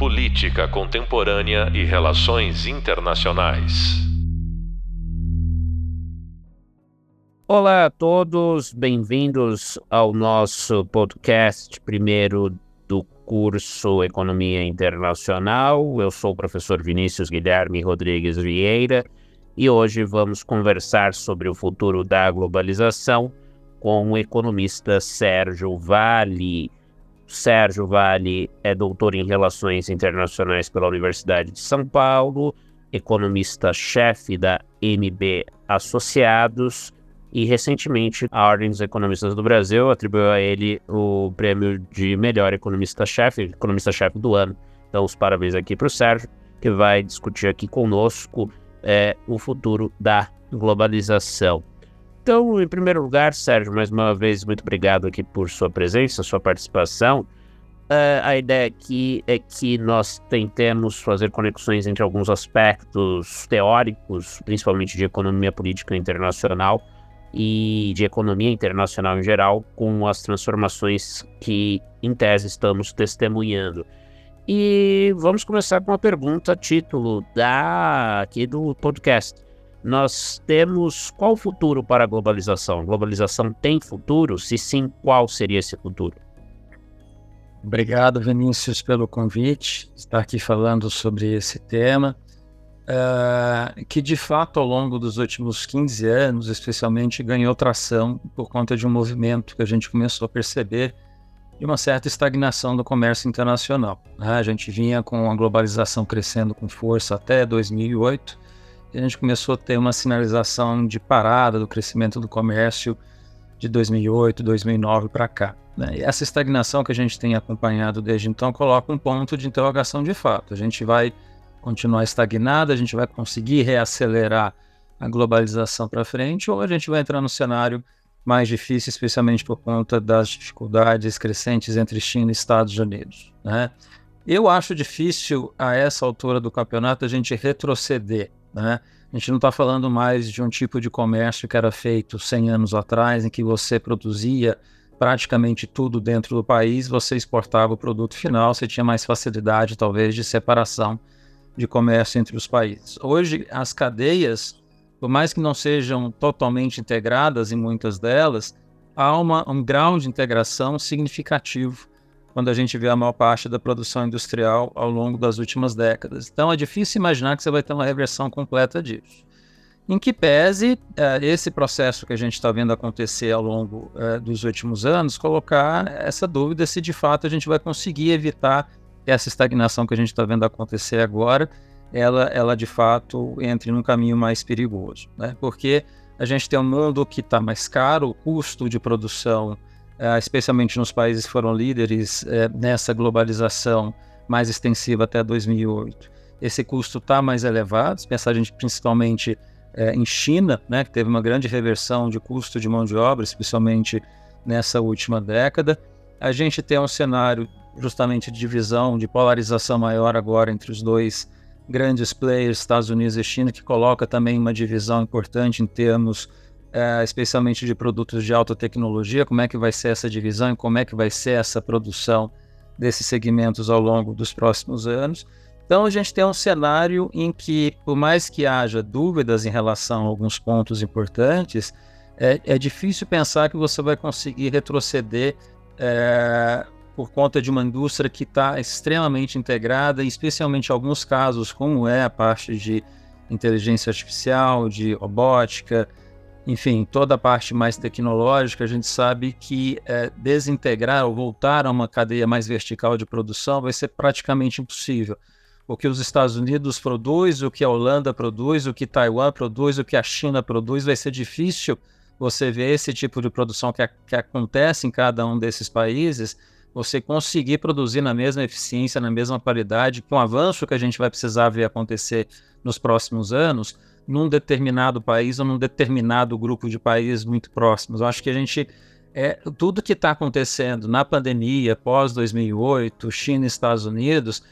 Política Contemporânea e Relações Internacionais. Olá a todos, bem-vindos ao nosso podcast primeiro do curso Economia Internacional. Eu sou o professor Vinícius Guilherme Rodrigues Vieira e hoje vamos conversar sobre o futuro da globalização com o economista Sérgio Vale. Sérgio Vale é doutor em Relações Internacionais pela Universidade de São Paulo, economista-chefe da MB Associados e recentemente a Ordem dos Economistas do Brasil atribuiu a ele o prêmio de melhor economista-chefe, economista-chefe do ano. Então, os parabéns aqui para o Sérgio, que vai discutir aqui conosco é, o futuro da globalização. Então, em primeiro lugar, Sérgio, mais uma vez, muito obrigado aqui por sua presença, sua participação. Uh, a ideia aqui é que nós tentemos fazer conexões entre alguns aspectos teóricos, principalmente de economia política internacional e de economia internacional em geral, com as transformações que, em tese, estamos testemunhando. E vamos começar com uma pergunta, título da aqui do podcast nós temos qual futuro para a globalização? A globalização tem futuro? Se sim, qual seria esse futuro? Obrigado, Vinícius, pelo convite, estar aqui falando sobre esse tema, uh, que de fato ao longo dos últimos 15 anos, especialmente, ganhou tração por conta de um movimento que a gente começou a perceber de uma certa estagnação do comércio internacional. Né? A gente vinha com a globalização crescendo com força até 2008, e a gente começou a ter uma sinalização de parada do crescimento do comércio de 2008, 2009 para cá. Né? E essa estagnação que a gente tem acompanhado desde então coloca um ponto de interrogação de fato. A gente vai continuar estagnado, a gente vai conseguir reacelerar a globalização para frente ou a gente vai entrar no cenário mais difícil, especialmente por conta das dificuldades crescentes entre China e Estados Unidos. Né? Eu acho difícil, a essa altura do campeonato, a gente retroceder né? A gente não está falando mais de um tipo de comércio que era feito 100 anos atrás, em que você produzia praticamente tudo dentro do país, você exportava o produto final, você tinha mais facilidade, talvez, de separação de comércio entre os países. Hoje, as cadeias, por mais que não sejam totalmente integradas em muitas delas, há uma, um grau de integração significativo quando a gente vê a maior parte da produção industrial ao longo das últimas décadas. Então é difícil imaginar que você vai ter uma reversão completa disso. Em que pese é, esse processo que a gente está vendo acontecer ao longo é, dos últimos anos, colocar essa dúvida se de fato a gente vai conseguir evitar essa estagnação que a gente está vendo acontecer agora, ela, ela de fato entre num caminho mais perigoso. Né? Porque a gente tem um mundo que está mais caro, o custo de produção uh, especialmente nos países que foram líderes uh, nessa globalização mais extensiva até 2008. Esse custo está mais elevado, se pensar a gente principalmente uh, em China, né, que teve uma grande reversão de custo de mão de obra, especialmente nessa última década. A gente tem um cenário justamente de divisão, de polarização maior agora entre os dois grandes players, Estados Unidos e China, que coloca também uma divisão importante em termos é, especialmente de produtos de alta tecnologia, como é que vai ser essa divisão e como é que vai ser essa produção desses segmentos ao longo dos próximos anos. Então a gente tem um cenário em que, por mais que haja dúvidas em relação a alguns pontos importantes, é, é difícil pensar que você vai conseguir retroceder é, por conta de uma indústria que está extremamente integrada, especialmente em alguns casos, como é a parte de inteligência artificial, de robótica, enfim, toda a parte mais tecnológica, a gente sabe que é, desintegrar ou voltar a uma cadeia mais vertical de produção vai ser praticamente impossível. O que os Estados Unidos produz, o que a Holanda produz, o que Taiwan produz, o que a China produz, vai ser difícil você ver esse tipo de produção que, a, que acontece em cada um desses países, você conseguir produzir na mesma eficiência, na mesma qualidade, com o avanço que a gente vai precisar ver acontecer nos próximos anos, num determinado país ou num determinado grupo de países muito próximos. Eu acho que a gente é tudo que está acontecendo na pandemia pós 2008, China e Estados Unidos,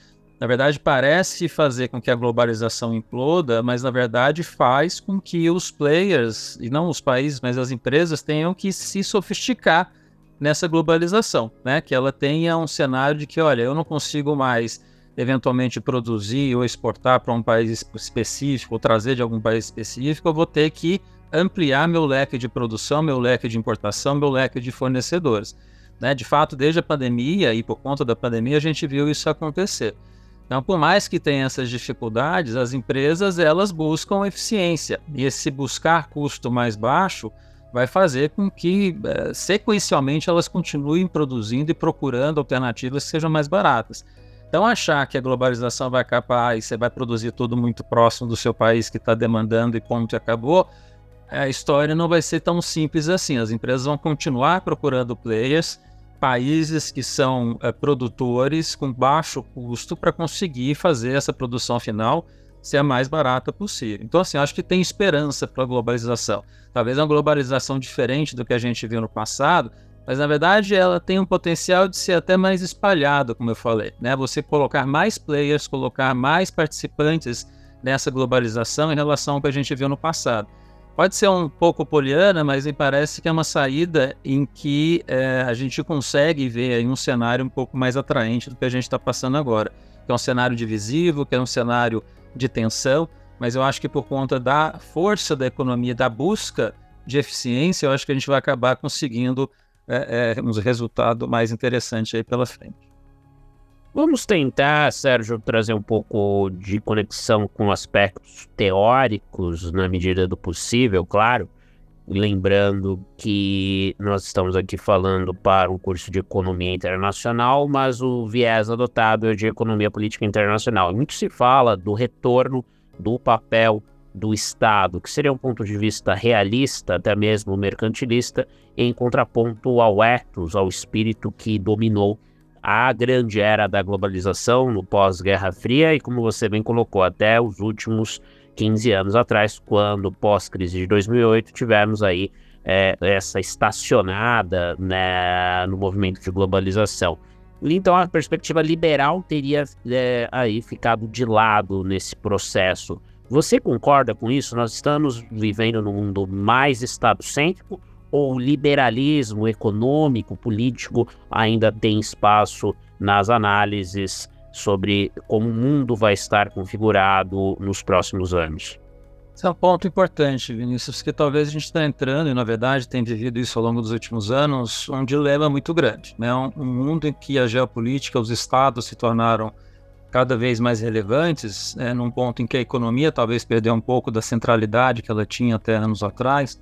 na verdade parece fazer com que a globalização imploda, mas na verdade faz com que os players e não os países, mas as empresas tenham que se sofisticar nessa globalização, né? Que ela tenha um cenário de que, olha, eu não consigo mais eventualmente produzir ou exportar para um país específico, ou trazer de algum país específico, eu vou ter que ampliar meu leque de produção, meu leque de importação, meu leque de fornecedores. Né? De fato, desde a pandemia e por conta da pandemia, a gente viu isso acontecer. Então, por mais que tenha essas dificuldades, as empresas elas buscam eficiência e esse buscar custo mais baixo vai fazer com que eh, sequencialmente elas continuem produzindo e procurando alternativas que sejam mais baratas. Então, achar que a globalização vai acabar e você vai produzir tudo muito próximo do seu país que está demandando e ponto acabou, a história não vai ser tão simples assim. As empresas vão continuar procurando players países que são é, produtores com baixo custo para conseguir fazer essa produção final ser a mais barata possível. Então, assim, acho que tem esperança para a globalização. Talvez uma globalização diferente do que a gente viu no passado, mas na verdade ela tem um potencial de ser até mais espalhada, como eu falei. Né? Você colocar mais players, colocar mais participantes nessa globalização em relação ao que a gente viu no passado. Pode ser um pouco poliana, mas me parece que é uma saída em que é, a gente consegue ver um cenário um pouco mais atraente do que a gente está passando agora. Que é um cenário divisivo, que é um cenário de tensão, mas eu acho que por conta da força da economia, da busca de eficiência, eu acho que a gente vai acabar conseguindo é, é, um resultado mais interessante aí pela frente. Vamos tentar, Sérgio, trazer um pouco de conexão com aspectos teóricos, na medida do possível, claro. Lembrando que nós estamos aqui falando para um curso de economia internacional, mas o viés adotado é de economia política internacional. Muito se fala do retorno do papel do Estado, que seria um ponto de vista realista, até mesmo mercantilista, em contraponto ao ethos, ao espírito que dominou a grande era da globalização no pós-Guerra Fria e, como você bem colocou, até os últimos 15 anos atrás, quando, pós-crise de 2008, tivemos aí é, essa estacionada né, no movimento de globalização. Então, a perspectiva liberal teria é, aí ficado de lado nesse processo. Você concorda com isso? Nós estamos vivendo num mundo mais estado-cêntrico ou o liberalismo econômico, político ainda tem espaço nas análises sobre como o mundo vai estar configurado nos próximos anos? Esse é um ponto importante, Vinícius, que talvez a gente está entrando, e na verdade tem vivido isso ao longo dos últimos anos, um dilema muito grande. Né? Um, um mundo em que a geopolítica, os estados se tornaram cada vez mais relevantes, né? num ponto em que a economia talvez perdeu um pouco da centralidade que ela tinha até anos atrás,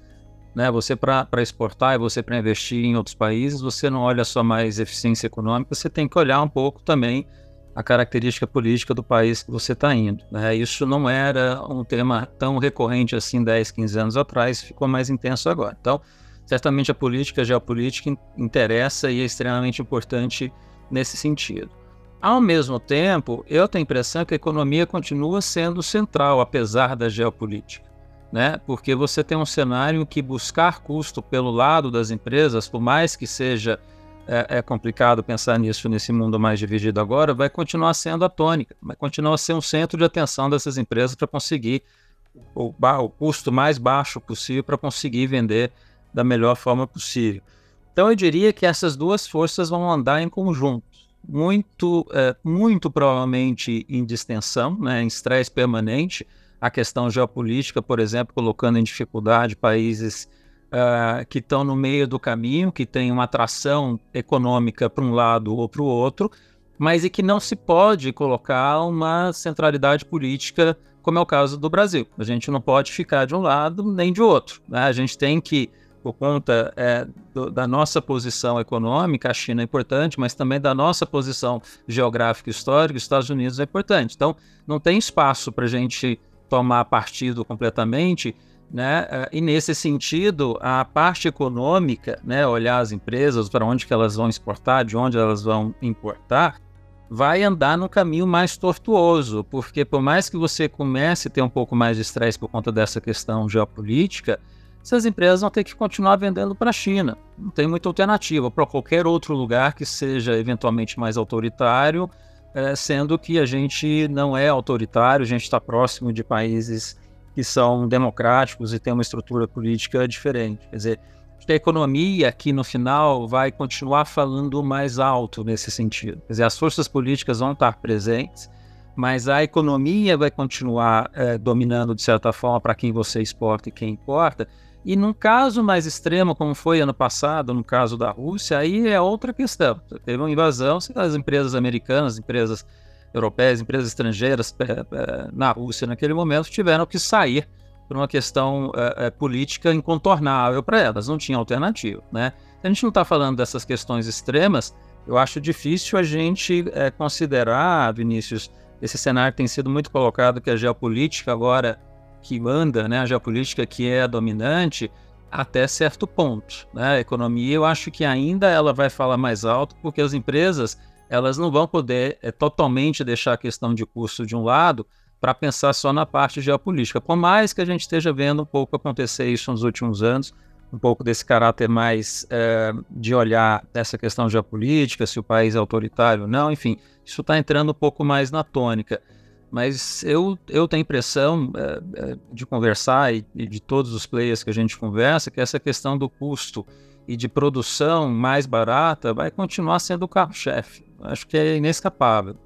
né? Você para exportar e você para investir em outros países, você não olha só mais eficiência econômica, você tem que olhar um pouco também a característica política do país que você está indo. Né? Isso não era um tema tão recorrente assim 10, 15 anos atrás, ficou mais intenso agora. Então, certamente a política, a geopolítica interessa e é extremamente importante nesse sentido. Ao mesmo tempo, eu tenho a impressão que a economia continua sendo central, apesar da geopolítica né? Porque você tem um cenário que buscar custo pelo lado das empresas, por mais que seja é, é, complicado pensar nisso nesse mundo mais dividido agora, vai continuar sendo a tônica, vai continuar ser um centro de atenção dessas empresas para conseguir o, o, custo mais baixo possível para conseguir vender da melhor forma possível. Então eu diria que essas duas forças vão andar em conjunto, muito, é, muito provavelmente em distensão, né, em estresse permanente, a questão geopolítica, por exemplo, colocando em dificuldade países uh, que estão no meio do caminho, que têm uma atração econômica para um lado ou para o outro, mas e que não se pode colocar uma centralidade política, como é o caso do Brasil. A gente não pode ficar de um lado nem de outro. Né? A gente tem que, por conta é, do, da nossa posição econômica, a China é importante, mas também da nossa posição geográfica e histórica, os Estados Unidos é importante. Então, não tem espaço para a gente tomar partido completamente, né? Eh, e nesse sentido, a parte econômica, né, olhar as empresas para onde que elas vão exportar, de onde elas vão importar, vai andar no caminho mais tortuoso, porque por mais que você comece a ter um pouco mais de estresse por conta dessa questão geopolítica, essas empresas vão ter que continuar vendendo para a China. Não tem muita alternativa para qualquer outro lugar que seja eventualmente mais autoritário é, sendo que a gente não é autoritário, a gente está próximo de países que são democráticos e tem uma estrutura política diferente. Quer dizer, a economia aqui no final vai continuar falando mais alto nesse sentido. Quer dizer, as forças políticas vão estar presentes, mas a economia vai continuar é, dominando de certa forma para quem você exporta e quem importa. E num caso mais extremo, como foi ano passado, no caso da Rússia, aí é outra questão. Teve uma invasão, as empresas americanas, empresas europeias, empresas estrangeiras é, é, na Rússia naquele momento tiveram que sair por uma questão é, política incontornável para elas, não tinha alternativa. Né? A gente não está falando dessas questões extremas, eu acho difícil a gente é, considerar, Vinícius, esse cenário tem sido muito colocado que a geopolítica agora que manda, né, a geopolítica que é dominante, até certo ponto. Né? A economia, eu acho que ainda ela vai falar mais alto, porque as empresas elas não vão poder é, totalmente deixar a questão de custo de um lado para pensar só na parte geopolítica. Por mais que a gente esteja vendo um pouco acontecer isso nos últimos anos, um pouco desse caráter mais é, de olhar essa questão geopolítica, se o país é autoritário ou não, enfim, isso está entrando um pouco mais na tônica. Mas eu, eu tenho a impressão é, de conversar e, e, de todos os players que a gente conversa que essa questão do custo e de produção mais barata vai continuar sendo o carro-chefe. Acho que é inescapável.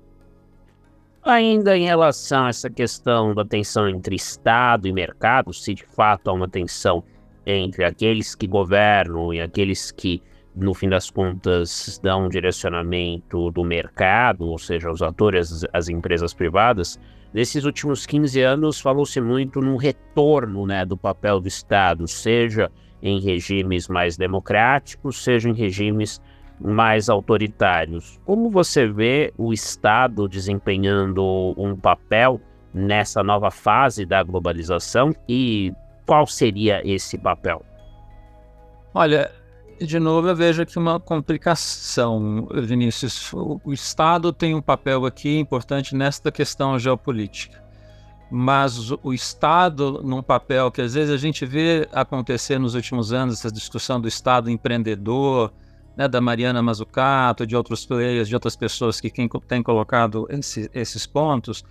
Ainda em relação a essa questão da tensão entre Estado e mercado, se de fato há uma tensão entre aqueles que governam e aqueles que, no fim das contas, dão um direcionamento do mercado, ou seja, os atores, as empresas privadas, nesses últimos 15 anos falou-se muito no retorno né, do papel do Estado, seja em regimes mais democráticos, seja em regimes mais autoritários. Como você vê o Estado desempenhando um papel nessa nova fase da globalização e qual seria esse papel? Olha, de novo eu vejo aqui uma complicação, Vinícius. O Estado tem um papel aqui importante nesta questão geopolítica. Mas o Estado, num papel que às vezes a gente vê acontecer nos últimos anos, essa discussão do Estado empreendedor, né, da Mariana Mazzucato, de outros players, de outras pessoas que têm colocado esse, esses pontos,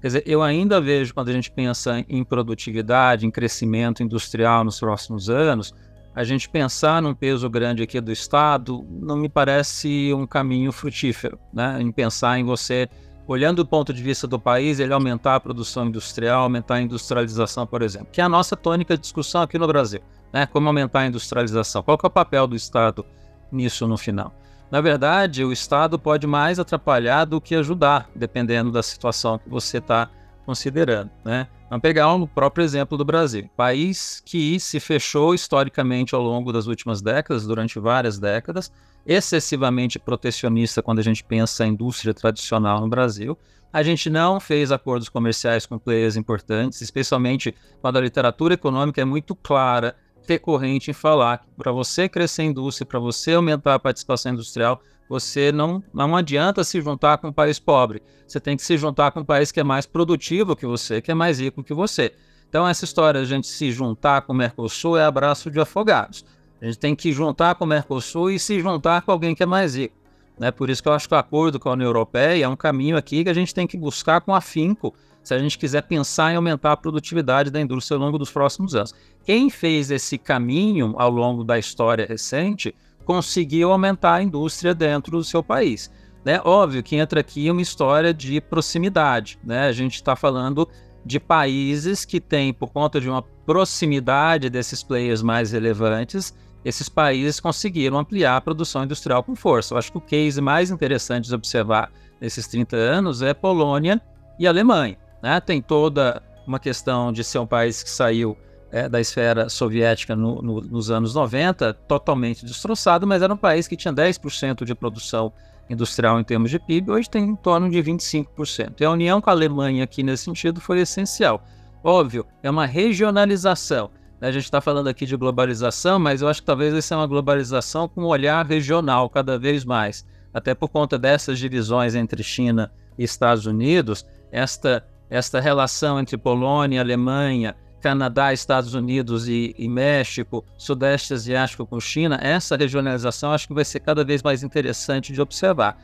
quer dizer, eu ainda vejo quando a gente pensa em produtividade, em crescimento industrial nos próximos anos, a gente pensar num peso grande aqui do Estado não me parece um caminho frutífero, né? Em pensar em você, olhando do ponto de vista do país, ele aumentar a produção industrial, aumentar a industrialização, por exemplo, que é a nossa tônica de discussão aqui no Brasil, né? Como aumentar a industrialização? Qual é o papel do Estado nisso no final. Na verdade, o Estado pode mais atrapalhar do que ajudar, dependendo da situação que você está considerando. Né? Vamos pegar o próprio exemplo do Brasil, país que se fechou historicamente ao longo das últimas décadas, durante várias décadas, excessivamente protecionista quando a gente pensa em indústria tradicional no Brasil. A gente não fez acordos comerciais com players importantes, especialmente quando a literatura econômica é muito clara ter corrente em falar que para você crescer a indústria, para você aumentar a participação industrial, você não, não adianta se juntar com um país pobre. Você tem que se juntar com um país que é mais produtivo que você, que é mais rico que você. Então, essa história de a gente se juntar com o Mercosul é abraço de afogados. A gente tem que juntar com o Mercosul e se juntar com alguém que é mais rico. Né? Por isso que eu acho que o acordo com a União Europeia é um caminho aqui que a gente tem que buscar com afinco se a gente quiser pensar em aumentar a produtividade da indústria ao longo dos próximos anos. Quem fez esse caminho ao longo da história recente conseguiu aumentar a indústria dentro do seu país. Né? Óbvio que entra aqui uma história de proximidade. Né? A gente está falando de países que têm, por conta de uma proximidade desses players mais relevantes, esses países conseguiram ampliar a produção industrial com força. Eu acho que o case mais interessante de observar nesses 30 anos é Polônia e Alemanha. Né? Tem toda uma questão de ser um país que saiu é, da esfera soviética no, no, nos anos 90, totalmente destroçado, mas era um país que tinha 10% de produção industrial em termos de PIB, hoje tem em torno de 25%. E a união com a Alemanha aqui nesse sentido foi essencial. Óbvio, é uma regionalização. Né? A gente está falando aqui de globalização, mas eu acho que talvez essa é uma globalização com um olhar regional cada vez mais. Até por conta dessas divisões entre China e Estados Unidos, esta esta relação entre Polônia, Alemanha, Canadá, Estados Unidos e, e, México, Sudeste Asiático com China, essa regionalização acho que vai ser cada vez mais interessante de observar.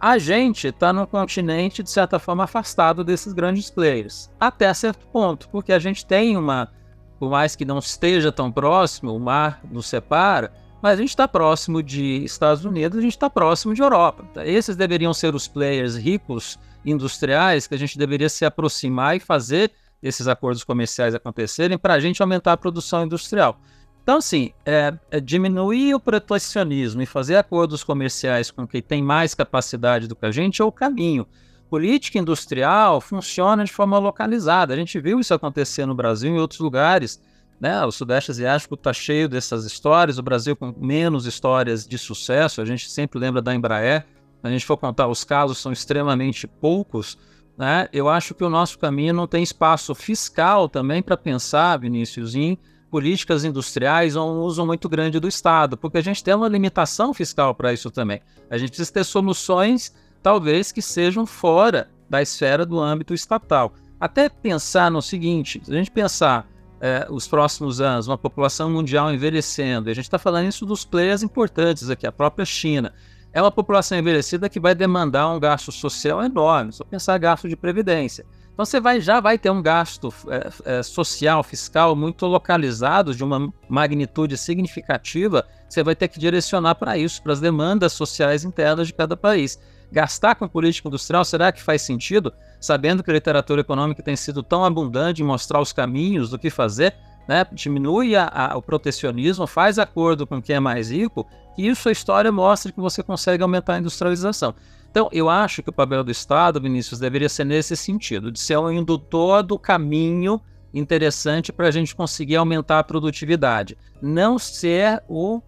A gente está num continente, de certa forma, afastado desses grandes players, até certo ponto, porque a gente tem uma, por mais que não esteja tão próximo, o mar nos separa, mas a gente está próximo de Estados Unidos, a gente está próximo de Europa. Esses deveriam ser os players ricos industriais que a gente deveria se aproximar e fazer esses acordos comerciais acontecerem para a gente aumentar a produção industrial. Então, assim, é, é diminuir o protecionismo e fazer acordos comerciais com quem tem mais capacidade do que a gente é o caminho. Política industrial funciona de forma localizada. A gente viu isso acontecer no Brasil e em outros lugares. Né? O Sudeste Asiático está cheio dessas histórias, o Brasil com menos histórias de sucesso. A gente sempre lembra da Embraer. Se a gente for contar, os casos são extremamente poucos. Né? Eu acho que o nosso caminho não tem espaço fiscal também para pensar, Vinícius, em políticas industriais ou um uso muito grande do Estado, porque a gente tem uma limitação fiscal para isso também. A gente precisa ter soluções, talvez, que sejam fora da esfera do âmbito estatal. Até pensar no seguinte: se a gente pensar é, os próximos anos, uma população mundial envelhecendo, e a gente está falando isso dos players importantes aqui, a própria China. É uma população envelhecida que vai demandar um gasto social enorme, só pensar gasto de previdência. Então você vai, já vai ter um gasto é, é, social, fiscal muito localizado, de uma magnitude significativa, você vai ter que direcionar para isso, para as demandas sociais internas de cada país. Gastar com política industrial, será que faz sentido? Sabendo que a literatura econômica tem sido tão abundante em mostrar os caminhos do que fazer, né? diminui a, a, o protecionismo, faz acordo com quem é mais rico, e isso a história mostra que você consegue aumentar a industrialização. Então, eu acho que o papel do Estado, Vinícius, deveria ser nesse sentido, de ser um indutor do caminho interessante para a gente conseguir aumentar a produtividade, não ser o uh,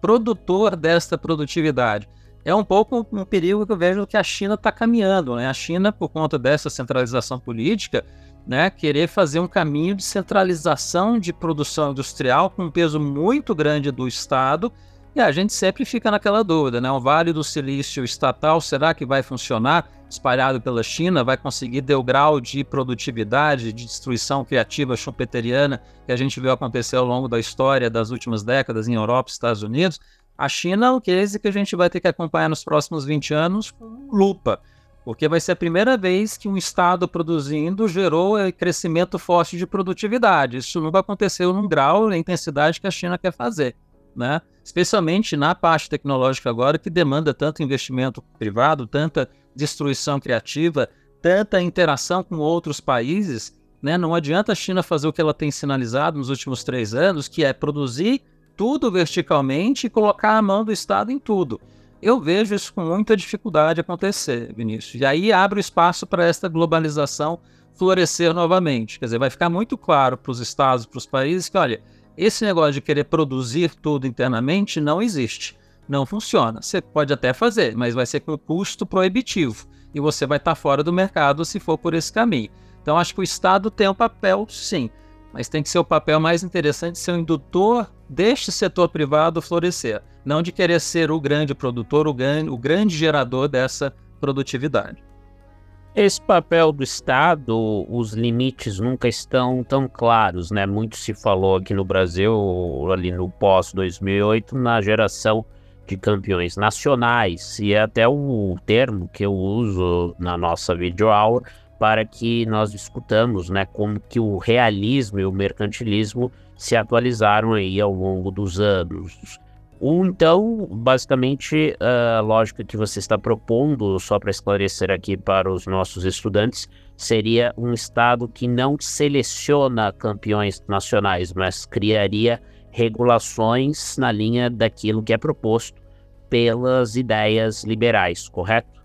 produtor desta produtividade. É um pouco um perigo que eu vejo que a China está caminhando. Né? A China, por conta dessa centralização política, né, querer fazer um caminho de centralização de produção industrial com um peso muito grande do Estado e a gente sempre fica naquela dúvida, né? O Vale do Silício estatal, será que vai funcionar? Espalhado pela China, vai conseguir ter o grau de produtividade, de destruição criativa schumpeteriana que a gente viu acontecer ao longo da história das últimas décadas em Europa e Estados Unidos? A China é um case que a gente vai ter que acompanhar nos próximos 20 anos com lupa, porque vai ser a primeira vez que um Estado produzindo gerou crescimento forte de produtividade. Isso nunca aconteceu num grau, na intensidade que a China quer fazer né? especialmente na parte tecnológica agora, que demanda tanto investimento privado, tanta destruição criativa, tanta interação com outros países. Né? Não adianta a China fazer o que ela tem sinalizado nos últimos três anos, que é produzir tudo verticalmente e colocar a mão do Estado em tudo. Eu vejo isso com muita dificuldade acontecer, Vinícius. E aí abre o espaço para esta globalização florescer novamente. Quer dizer, vai ficar muito claro para os estados, para os países, que, olha, esse negócio de querer produzir tudo internamente não existe. Não funciona. Você pode até fazer, mas vai ser com custo proibitivo. E você vai estar fora do mercado se for por esse caminho. Então, acho que o Estado tem um papel, sim, mas tem que ser o papel mais interessante, ser o indutor deste setor privado florescer, não de querer ser o grande produtor, o grande, o grande gerador dessa produtividade. Esse papel do Estado, os limites nunca estão tão claros, né? Muito se falou aqui no Brasil, ali no pós-2008, na geração de campeões nacionais, e é até o termo que eu uso na nossa videoaula para que nós discutamos, né, como que o realismo e o mercantilismo se atualizaram aí ao longo dos anos. Então, basicamente, a lógica que você está propondo, só para esclarecer aqui para os nossos estudantes, seria um Estado que não seleciona campeões nacionais, mas criaria regulações na linha daquilo que é proposto pelas ideias liberais, correto?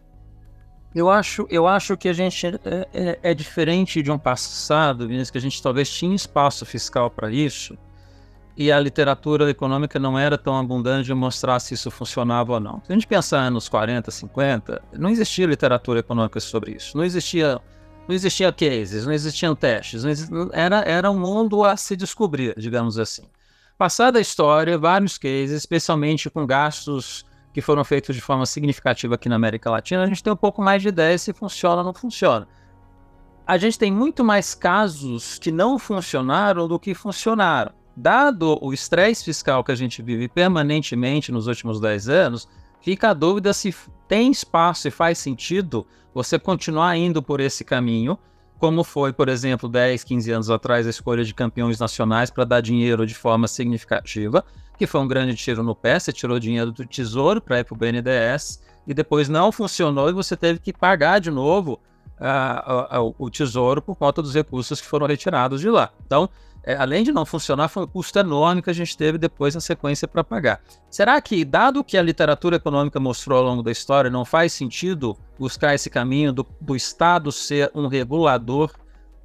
Eu acho, eu acho que a gente é, é, é diferente de um passado, Vinícius, que a gente talvez tinha espaço fiscal para isso, e a literatura econômica não era tão abundante de mostrar se isso funcionava ou não. Se a gente pensar anos 40, 50, não existia literatura econômica sobre isso. Não existia, não existia cases, não existiam testes, existia, era, era um mundo a se descobrir, digamos assim. Passada a história, vários cases, especialmente com gastos que foram feitos de forma significativa aqui na América Latina, a gente tem um pouco mais de ideia se funciona ou não funciona. A gente tem muito mais casos que não funcionaram do que funcionaram. Dado o estresse fiscal que a gente vive permanentemente nos últimos 10 anos, fica a dúvida se tem espaço e faz sentido você continuar indo por esse caminho, como foi, por exemplo, 10, 15 anos atrás, a escolha de campeões nacionais para dar dinheiro de forma significativa, que foi um grande tiro no pé, você tirou dinheiro do Tesouro para ir para o BNDES, e depois não funcionou e você teve que pagar de novo uh, uh, uh, o Tesouro por conta dos recursos que foram retirados de lá. Então, é, além de não funcionar, foi um custo enorme que a gente teve depois na sequência para pagar. Será que, dado que a literatura econômica mostrou ao longo da história, não faz sentido buscar esse caminho do, do Estado ser um regulador,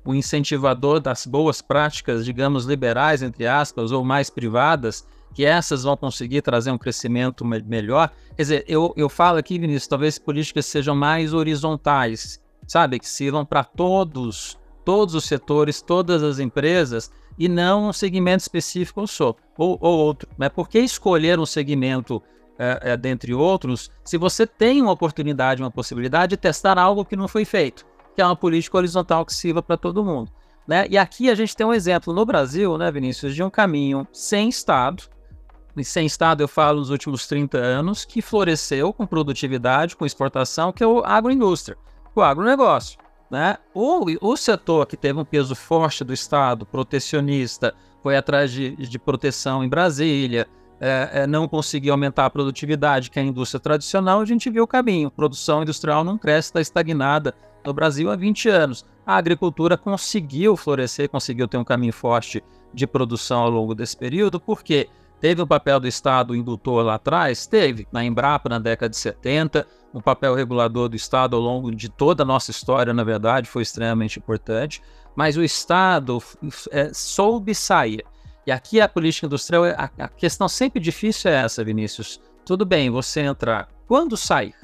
um incentivador das boas práticas, digamos, liberais, entre aspas, ou mais privadas, que essas vão conseguir trazer um crescimento me melhor? Quer dizer, eu, eu falo aqui, Vinícius, talvez políticas sejam mais horizontais, sabe? Que sirvam para todos, todos os setores, todas as empresas, e não um segmento específico ou só, ou, ou outro. Né? Por que escolher um segmento é, é, dentre outros se você tem uma oportunidade, uma possibilidade de testar algo que não foi feito, que é uma política horizontal que sirva para todo mundo? Né? E aqui a gente tem um exemplo no Brasil, né, Vinícius, de um caminho sem Estado, e sem Estado eu falo nos últimos 30 anos, que floresceu com produtividade, com exportação, que é o agroindústria, o agronegócio. Né? O, o setor que teve um peso forte do Estado, protecionista, foi atrás de, de proteção em Brasília, é, é, não conseguiu aumentar a produtividade, que é a indústria tradicional, a gente viu o caminho. Produção industrial não cresce, está estagnada no Brasil há 20 anos. A agricultura conseguiu florescer, conseguiu ter um caminho forte de produção ao longo desse período, porque teve o papel do Estado indutor lá atrás? Teve, na Embrapa na década de 70, o papel regulador do Estado ao longo de toda a nossa história, na verdade, foi extremamente importante, mas o Estado é, soube sair. E aqui a política industrial, a, a questão sempre difícil é essa, Vinícius. Tudo bem, você entrar. Quando sair?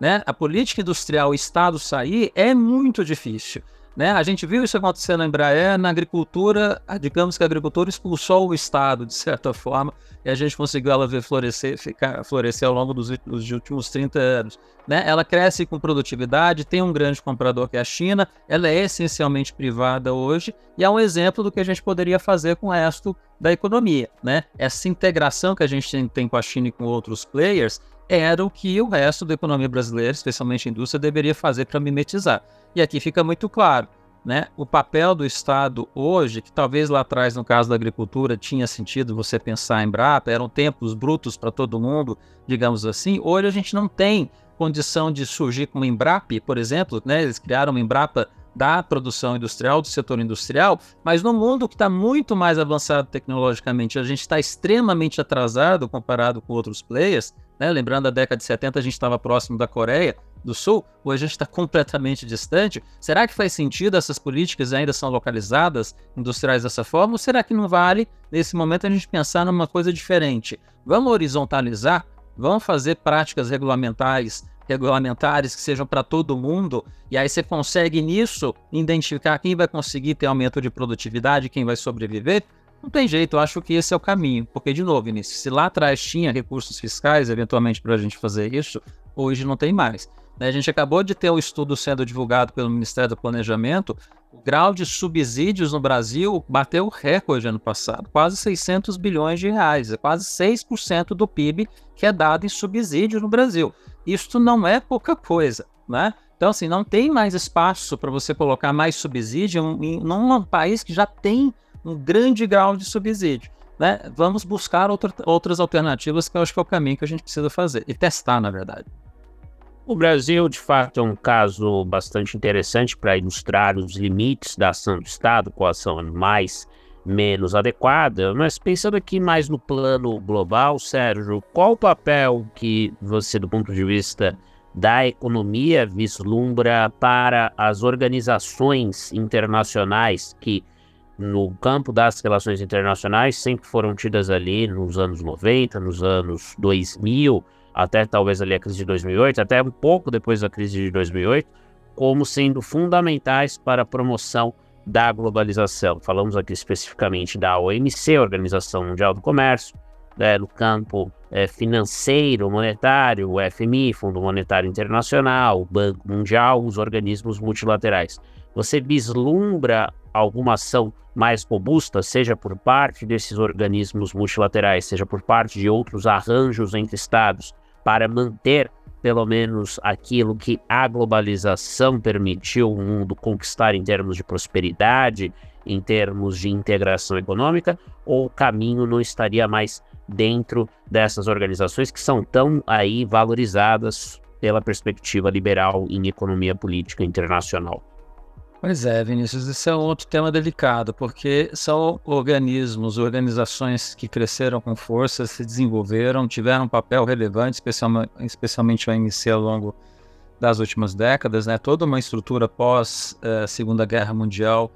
Né? A política industrial, o Estado sair, é muito difícil. Né? A gente viu isso acontecer na Embraer, na agricultura, digamos que a agricultura expulsou o Estado, de certa forma, e a gente conseguiu ela ver florescer, ficar, florescer ao longo dos, dos últimos 30 anos. Né? Ela cresce com produtividade, tem um grande comprador que é a China, ela é essencialmente privada hoje, e é um exemplo do que a gente poderia fazer com o resto da economia. Né? Essa integração que a gente tem com a China e com outros players era o que o resto da economia brasileira, especialmente a indústria, deveria fazer para mimetizar. E aqui fica muito claro, né? O papel do Estado hoje, que talvez lá atrás, no caso da agricultura, tinha sentido você pensar em Embrapa, eram tempos brutos para todo mundo, digamos assim. Hoje a gente não tem condição de surgir com uma Embrapa, por exemplo, né? Eles criaram uma Embrapa da produção industrial, do setor industrial, mas no mundo que está muito mais avançado tecnologicamente, a gente está extremamente atrasado comparado com outros players, né? Lembrando, a década de 70 a gente estava próximo da Coreia do Sul, hoje a gente está completamente distante. Será que faz sentido essas políticas ainda são localizadas, industriais dessa forma? Ou será que não vale, nesse momento, a gente pensar numa coisa diferente? Vamos horizontalizar? Vamos fazer práticas regulamentares regulamentares que sejam para todo mundo, e aí você consegue nisso identificar quem vai conseguir ter aumento de produtividade, quem vai sobreviver, não tem jeito, eu acho que esse é o caminho. Porque, de novo, Vinícius, se lá atrás tinha recursos fiscais, eventualmente, para a gente fazer isso, hoje não tem mais. Né, a gente acabou de ter um estudo sendo divulgado pelo Ministério do Planejamento. O grau de subsídios no Brasil bateu recorde ano passado, quase 600 bilhões de reais, é quase 6% do PIB que é dado em subsídio no Brasil. Isto não é pouca coisa, né? Então, assim, não tem mais espaço para você colocar mais subsídio em, em um país que já tem um grande grau de subsídio. Né? Vamos buscar outra, outras alternativas, que eu acho que é o caminho que a gente precisa fazer, e testar, na verdade. O Brasil, de fato, é um caso bastante interessante para ilustrar os limites da ação do Estado, qual ação mais menos adequada, mas pensando aqui mais no plano global, Sérgio, qual o papel que você, do ponto de vista da economia, vislumbra para as organizações internacionais que no campo das relações internacionais sempre foram tidas ali nos anos 90, nos anos 2000, até talvez ali a crise de 2008, até um pouco depois da crise de 2008, como sendo fundamentais para a promoção da globalização. Falamos aqui especificamente da OMC, Organização Mundial do Comércio, né, no campo é, financeiro, monetário, o FMI, Fundo Monetário Internacional, o Banco Mundial, os organismos multilaterais. Você vislumbra alguma ação mais robusta, seja por parte desses organismos multilaterais, seja por parte de outros arranjos entre Estados, para manter pelo menos aquilo que a globalização permitiu o mundo conquistar em termos de prosperidade, em termos de integração econômica, ou o caminho não estaria mais dentro dessas organizações que são tão aí valorizadas pela perspectiva liberal em economia política internacional? Pois é, Vinícius, esse é outro tema delicado, porque são organismos, organizações que cresceram com força, se desenvolveram, tiveram um papel relevante, especialmente, o OMC ao longo das últimas décadas, né? Toda uma estrutura pós uh, Segunda Guerra Mundial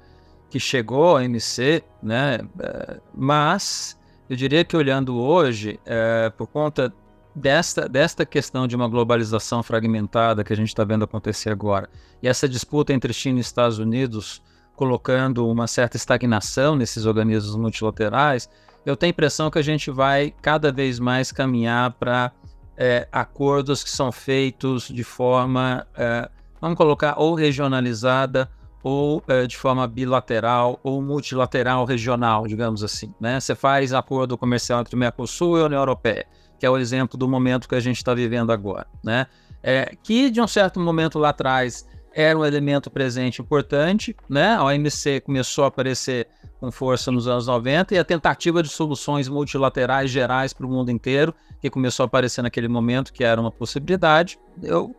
que chegou ao OMC, né? Uh, mas eu diria que olhando hoje, uh, por conta desta, desta questão de uma globalização fragmentada que a gente está vendo acontecer agora, e essa disputa entre China e Estados Unidos colocando uma certa estagnação nesses organismos multilaterais, eu tenho a impressão que a gente vai cada vez mais caminhar para é, acordos que são feitos de forma, é, vamos colocar, ou regionalizada ou é, de forma bilateral ou multilateral regional, digamos assim. Né? Você faz acordo comercial entre o Mercosul e a União Europeia que é o exemplo do momento que a gente está vivendo agora, né? É, que de um certo momento lá atrás era um elemento presente importante, né? A OMC começou a aparecer com força nos anos 90 e a tentativa de soluções multilaterais gerais para o mundo inteiro, que começou a aparecer naquele momento, que era uma possibilidade, eu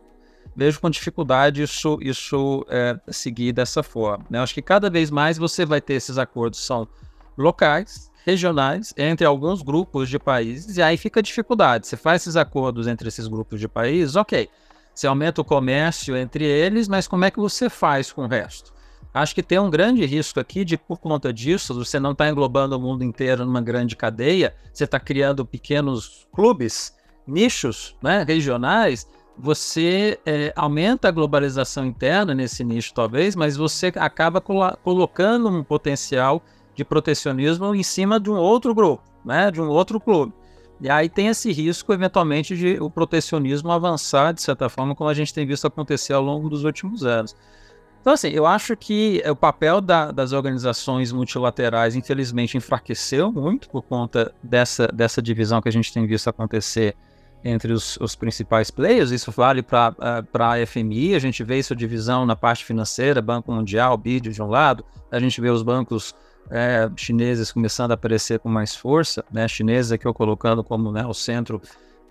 vejo com dificuldade isso, isso é, seguir dessa forma. Né? Acho que cada vez mais você vai ter esses acordos são locais, regionais entre alguns grupos de países, e aí fica a dificuldade. Você faz esses acordos entre esses grupos de países, ok. Você aumenta o comércio entre eles, mas como é que você faz com o resto? Acho que tem um grande risco aqui de, por conta disso, você não está englobando o mundo inteiro numa grande cadeia, você está criando pequenos clubes, nichos né, regionais, você é, aumenta a globalização interna nesse nicho, talvez, mas você acaba colo colocando um potencial de protecionismo em cima de um outro grupo, né, de um outro clube. E aí tem esse risco, eventualmente, de o protecionismo avançar, de certa forma, como a gente tem visto acontecer ao longo dos últimos anos. Então, assim, eu acho que o papel da, das organizações multilaterais, infelizmente, enfraqueceu muito por conta dessa, dessa divisão que a gente tem visto acontecer entre os, os principais players. Isso vale para a FMI, a gente vê essa divisão na parte financeira, Banco Mundial, BID de um lado, a gente vê os bancos é, chineses começando a aparecer com mais força, né? Chineses aqui eu colocando como né, o centro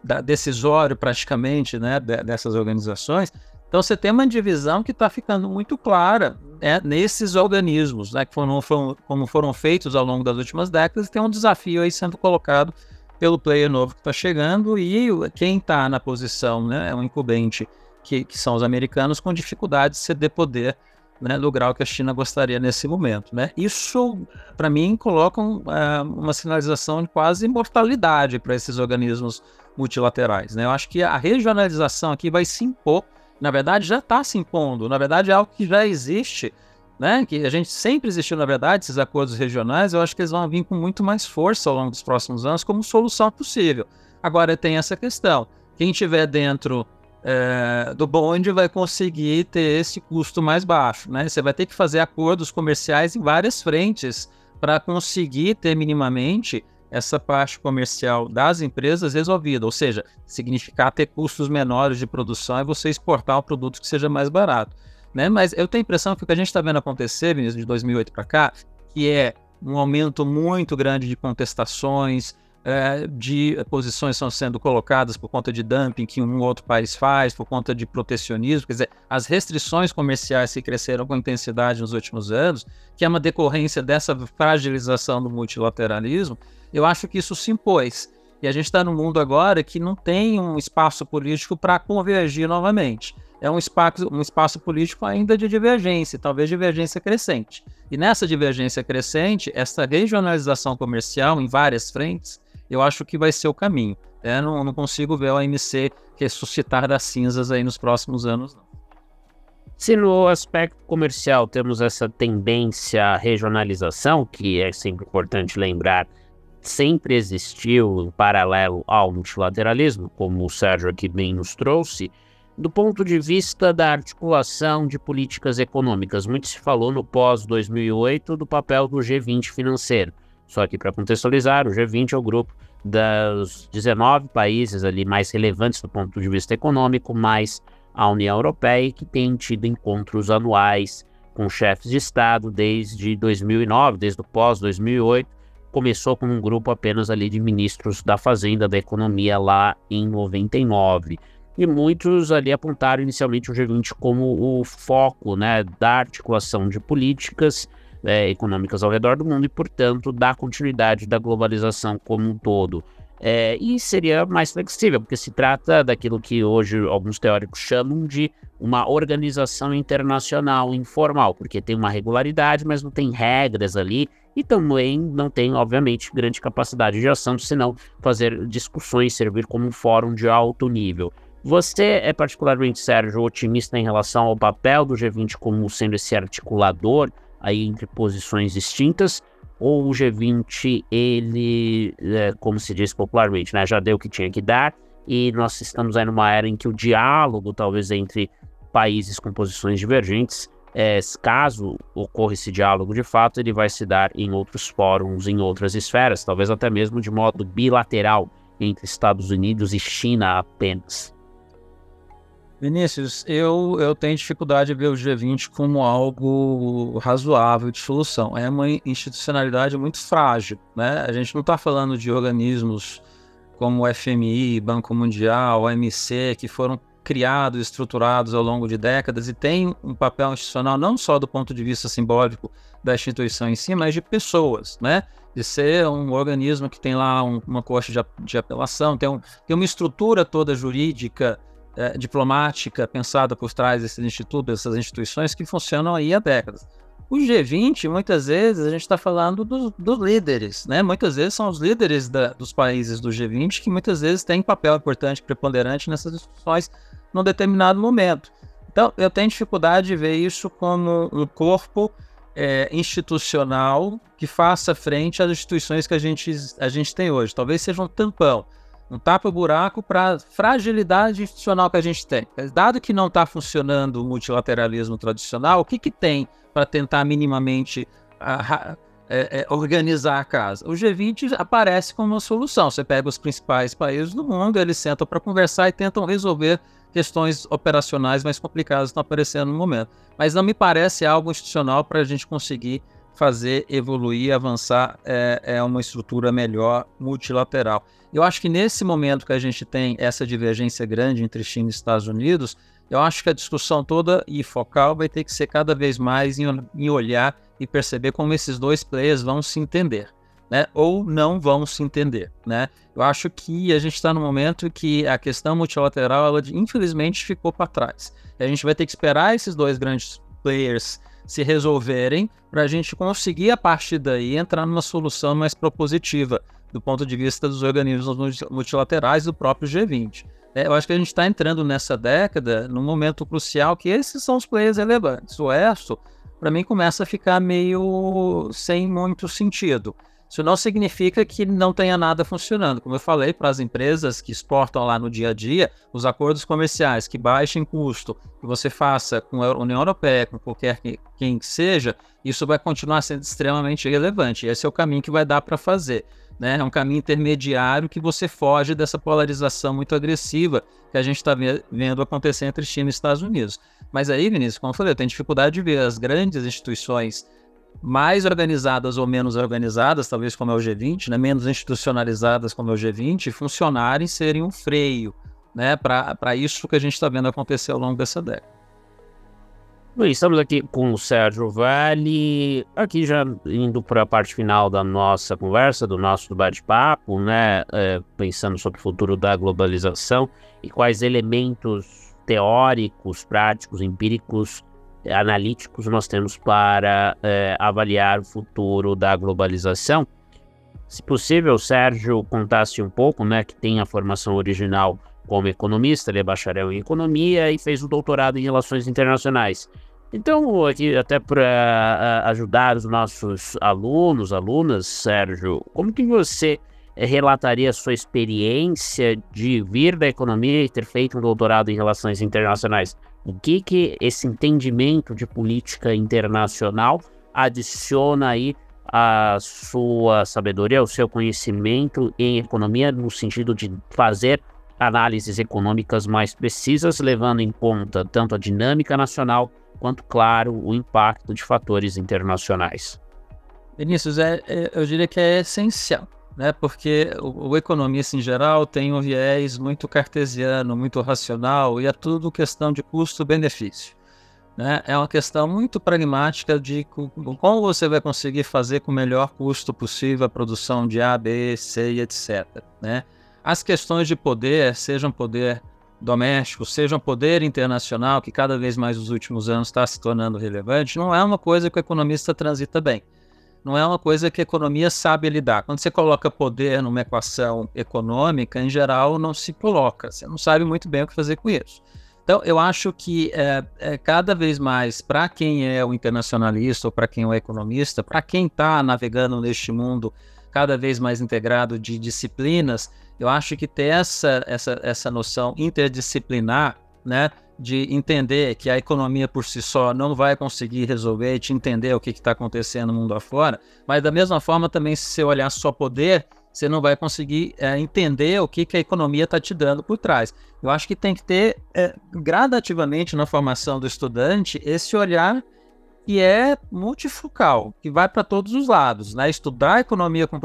da, decisório praticamente né, dessas organizações. Então você tem uma divisão que está ficando muito clara né, nesses organismos, né, que foram, foram, como foram feitos ao longo das últimas décadas, tem um desafio aí sendo colocado pelo player novo que está chegando e quem está na posição, né, é um incumbente que, que são os americanos com dificuldade de poder né, do grau que a China gostaria nesse momento. Né? Isso, para mim, coloca um, uh, uma sinalização de quase imortalidade para esses organismos multilaterais. Né? Eu acho que a regionalização aqui vai se impor, na verdade já está se impondo, na verdade é algo que já existe, né? que a gente sempre existiu, na verdade, esses acordos regionais, eu acho que eles vão vir com muito mais força ao longo dos próximos anos como solução possível. Agora tem essa questão, quem tiver dentro é, do bonde vai conseguir ter esse custo mais baixo. Né? Você vai ter que fazer acordos comerciais em várias frentes para conseguir ter minimamente essa parte comercial das empresas resolvida, ou seja, significar ter custos menores de produção e você exportar um produto que seja mais barato. Né? Mas eu tenho a impressão que o que a gente está vendo acontecer, de 2008 para cá, que é um aumento muito grande de contestações, é, de posições estão sendo colocadas por conta de dumping que um outro país faz, por conta de protecionismo, quer dizer, as restrições comerciais que cresceram com intensidade nos últimos anos, que é uma decorrência dessa fragilização do multilateralismo, eu acho que isso se impôs. E a gente está num mundo agora que não tem um espaço político para convergir novamente. É um espaço, um espaço político ainda de divergência, talvez divergência crescente. E nessa divergência crescente, essa regionalização comercial em várias frentes, eu acho que vai ser o caminho. É, não, não consigo ver o AMC ressuscitar das cinzas aí nos próximos anos, não. Se no aspecto comercial temos essa tendência à regionalização, que é sempre importante lembrar, sempre existiu em paralelo ao multilateralismo, como o Sérgio aqui bem nos trouxe, do ponto de vista da articulação de políticas econômicas, muito se falou no pós-2008 do papel do G20 financeiro. Só que, para contextualizar, o G20 é o grupo dos 19 países ali mais relevantes do ponto de vista econômico, mais a União Europeia, que tem tido encontros anuais com chefes de Estado desde 2009, desde o pós-2008. Começou com um grupo apenas ali de ministros da Fazenda, da Economia lá em 99. E muitos ali apontaram inicialmente o G20 como o foco né, da articulação de políticas é, econômicas ao redor do mundo e, portanto, da continuidade da globalização como um todo. É, e seria mais flexível, porque se trata daquilo que hoje alguns teóricos chamam de uma organização internacional informal, porque tem uma regularidade, mas não tem regras ali, e também não tem, obviamente, grande capacidade de ação, senão fazer discussões, servir como um fórum de alto nível. Você é particularmente, Sérgio, otimista em relação ao papel do G20 como sendo esse articulador aí entre posições distintas, ou o G20, ele, é, como se diz popularmente, né, já deu o que tinha que dar, e nós estamos aí numa era em que o diálogo, talvez entre países com posições divergentes, é, caso ocorra esse diálogo de fato, ele vai se dar em outros fóruns, em outras esferas, talvez até mesmo de modo bilateral entre Estados Unidos e China apenas. Vinícius, eu, eu tenho dificuldade de ver o G20 como algo razoável de solução. É uma institucionalidade muito frágil. Né? A gente não está falando de organismos como o FMI, Banco Mundial, OMC, que foram criados, estruturados ao longo de décadas e têm um papel institucional não só do ponto de vista simbólico da instituição em si, mas de pessoas, né? De ser um organismo que tem lá um, uma corte de, de apelação, tem, um, tem uma estrutura toda jurídica é, diplomática pensada por trás desses institutos, dessas instituições que funcionam aí há décadas. O G20, muitas vezes, a gente está falando dos, líderes, né? Muitas vezes são os líderes da, dos países do G20 que muitas vezes têm papel importante, preponderante nessas discussões num determinado momento. Então, eu tenho dificuldade de ver isso como um corpo é, institucional que faça frente às instituições que a gente, a gente tem hoje. Talvez seja um tampão um tapa-buraco para a fragilidade institucional que a gente tem. Dado que não está funcionando o multilateralismo tradicional, o que, que tem para tentar minimamente a, é, é, organizar a casa? O G20 aparece como uma solução. Você pega os principais países do mundo, eles sentam para conversar e tentam resolver questões operacionais mais complicadas que estão aparecendo no momento. Mas não me parece algo institucional para a gente conseguir fazer evoluir, avançar é, é, uma estrutura melhor multilateral. Eu acho que nesse momento que a gente tem essa divergência grande entre China e Estados Unidos, eu acho que a discussão toda e focal vai ter que ser cada vez mais em, em olhar e perceber como esses dois players vão se entender. Né, ou não vão se entender. Né? Eu acho que a gente está no momento que a questão multilateral, ela, infelizmente, ficou para trás. A gente vai ter que esperar esses dois grandes players se resolverem para a gente conseguir, a partir daí, entrar numa solução mais propositiva do ponto de vista dos organismos multilaterais do próprio G20. É, eu acho que a gente está entrando nessa década num momento crucial que esses são os players relevantes. O resto, para mim, começa a ficar meio sem muito sentido. Isso não significa que não tenha nada funcionando. Como eu falei, para as empresas que exportam lá no dia a dia, os acordos comerciais que baixem custo, que você faça com a União Europeia, com qualquer quem seja, isso vai continuar sendo extremamente relevante. Esse é o caminho que vai dar para fazer. Né? É um caminho intermediário que você foge dessa polarização muito agressiva que a gente está vendo acontecer entre China e Estados Unidos. Mas aí, Vinícius, como eu falei, eu tenho dificuldade de ver as grandes instituições mais organizadas ou menos organizadas, talvez como é o G20, né, menos institucionalizadas como é o G20, funcionarem serem um freio né, para isso que a gente está vendo acontecer ao longo dessa década. Estamos aqui com o Sérgio Vale, aqui já indo para a parte final da nossa conversa, do nosso bate-papo, né, é, pensando sobre o futuro da globalização e quais elementos teóricos, práticos, empíricos analíticos nós temos para é, avaliar o futuro da globalização. Se possível, Sérgio contasse um pouco, né, que tem a formação original como economista, ele é bacharel em economia e fez o doutorado em relações internacionais. Então, aqui até para ajudar os nossos alunos, alunas, Sérgio, como que você é, relataria a sua experiência de vir da economia e ter feito um doutorado em relações internacionais? O que que esse entendimento de política internacional adiciona aí a sua sabedoria, o seu conhecimento em economia, no sentido de fazer análises econômicas mais precisas, levando em conta tanto a dinâmica nacional quanto, claro, o impacto de fatores internacionais. Vinícius, é, é, eu diria que é essencial, né? porque o, o economista em geral tem um viés muito cartesiano, muito racional, e é tudo questão de custo-benefício. Né? É uma questão muito pragmática de como você vai conseguir fazer com o melhor custo possível a produção de A, B, C e etc. Né? As questões de poder, sejam poder doméstico, sejam poder internacional, que cada vez mais nos últimos anos está se tornando relevante, não é uma coisa que o economista transita bem. Não é uma coisa que a economia sabe lidar. Quando você coloca poder numa equação econômica, em geral, não se coloca. Você não sabe muito bem o que fazer com isso. Então, eu acho que é, é cada vez mais, para quem é o internacionalista ou para quem é o economista, para quem está navegando neste mundo cada vez mais integrado de disciplinas, eu acho que ter essa, essa, essa noção interdisciplinar, né, de entender que a economia por si só não vai conseguir resolver e te entender o que está acontecendo no mundo afora, mas da mesma forma também se você olhar só poder, você não vai conseguir é, entender o que, que a economia está te dando por trás. Eu acho que tem que ter é, gradativamente na formação do estudante esse olhar que é multifocal, que vai para todos os lados, né? Estudar economia com,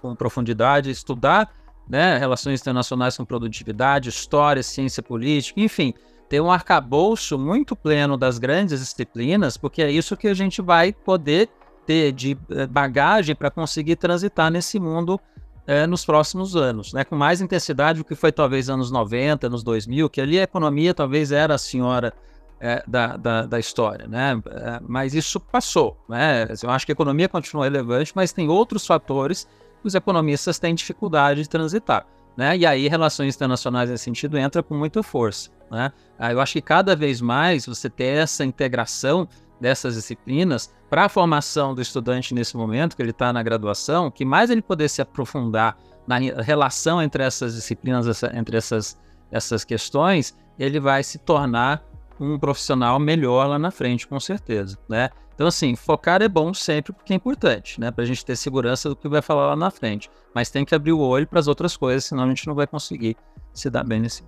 com profundidade, estudar né, relações internacionais com produtividade, história, ciência política, enfim, ter um arcabouço muito pleno das grandes disciplinas, porque é isso que a gente vai poder ter de eh, bagagem para conseguir transitar nesse mundo é, nos próximos anos, né? com mais intensidade do que foi talvez anos 90, anos 2000, que ali a economia talvez era a senhora é, da, da, da, história, né? É, mas isso passou, né? Eu acho que a economia continua relevante, mas tem outros fatores que os economistas têm dificuldade de transitar, né? E aí relações internacionais nesse sentido entra com muita força, né? Eu acho que cada vez mais você ter essa integração dessas disciplinas para a formação do estudante nesse momento que ele está na graduação, que mais ele poder se aprofundar na relação entre essas disciplinas, entre essas, essas questões, ele vai se tornar um profissional melhor lá na frente, com certeza, né? Então, assim, focar é bom sempre porque é importante, né? Para a gente ter segurança do que vai falar lá na frente. Mas tem que abrir o olho para as outras coisas, senão a gente não vai conseguir se dar bem nesse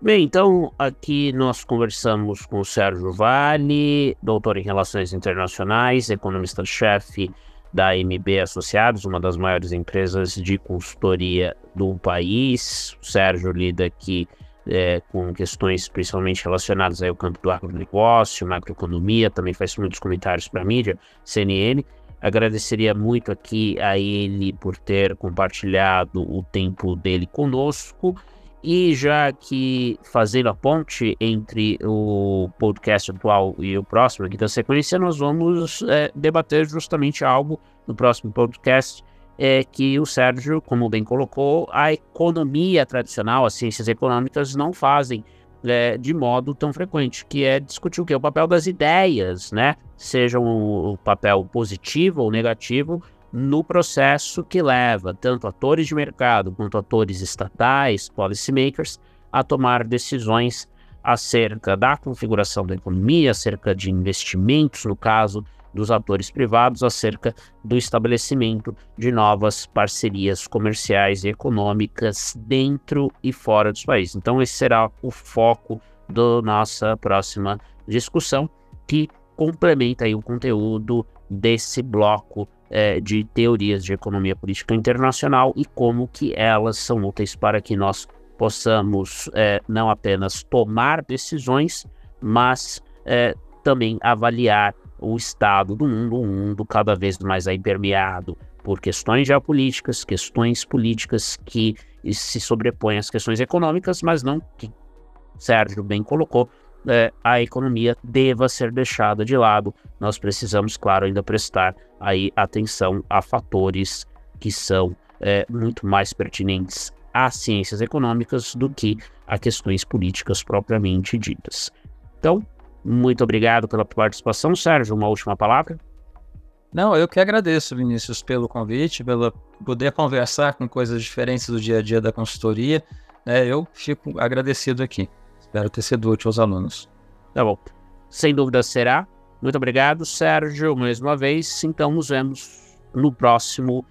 Bem, então aqui nós conversamos com o Sérgio Vale, doutor em Relações Internacionais, economista-chefe da MB Associados, uma das maiores empresas de consultoria do país. O Sérgio lida aqui é, com questões principalmente relacionadas ao campo do agronegócio, macroeconomia, também faz muitos comentários para a mídia, CNN. Agradeceria muito aqui a ele por ter compartilhado o tempo dele conosco e já que fazendo a ponte entre o podcast atual e o próximo aqui da sequência, nós vamos é, debater justamente algo no próximo podcast é que o Sérgio, como bem colocou, a economia tradicional, as ciências econômicas não fazem é, de modo tão frequente, que é discutir o que? O papel das ideias, né? Sejam o papel positivo ou negativo no processo que leva tanto atores de mercado quanto atores estatais, policymakers, a tomar decisões acerca da configuração da economia, acerca de investimentos, no caso dos atores privados, acerca do estabelecimento de novas parcerias comerciais e econômicas dentro e fora dos países. Então, esse será o foco da nossa próxima discussão, que complementa aí o conteúdo desse bloco é, de teorias de economia política internacional e como que elas são úteis para que nós possamos é, não apenas tomar decisões, mas é, também avaliar o estado do mundo, um mundo cada vez mais aí permeado por questões geopolíticas, questões políticas que se sobrepõem às questões econômicas, mas não que Sérgio bem colocou, é, a economia deva ser deixada de lado. Nós precisamos, claro, ainda prestar aí atenção a fatores que são é, muito mais pertinentes às ciências econômicas do que a questões políticas propriamente ditas. Então, muito obrigado pela participação, Sérgio. Uma última palavra? Não, eu que agradeço, Vinícius, pelo convite, pelo poder conversar com coisas diferentes do dia a dia da consultoria. É, eu fico agradecido aqui. Espero ter sido útil aos alunos. Tá bom. Sem dúvida será. Muito obrigado, Sérgio, mais uma vez. Então, nos vemos no próximo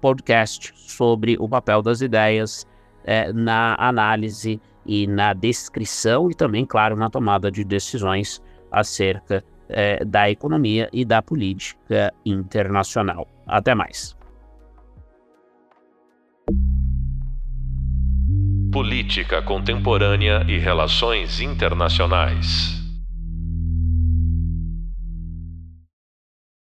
podcast sobre o papel das ideias é, na análise e na descrição e também, claro, na tomada de decisões acerca é, da economia e da política internacional. Até mais. Política Contemporânea e Relações Internacionais.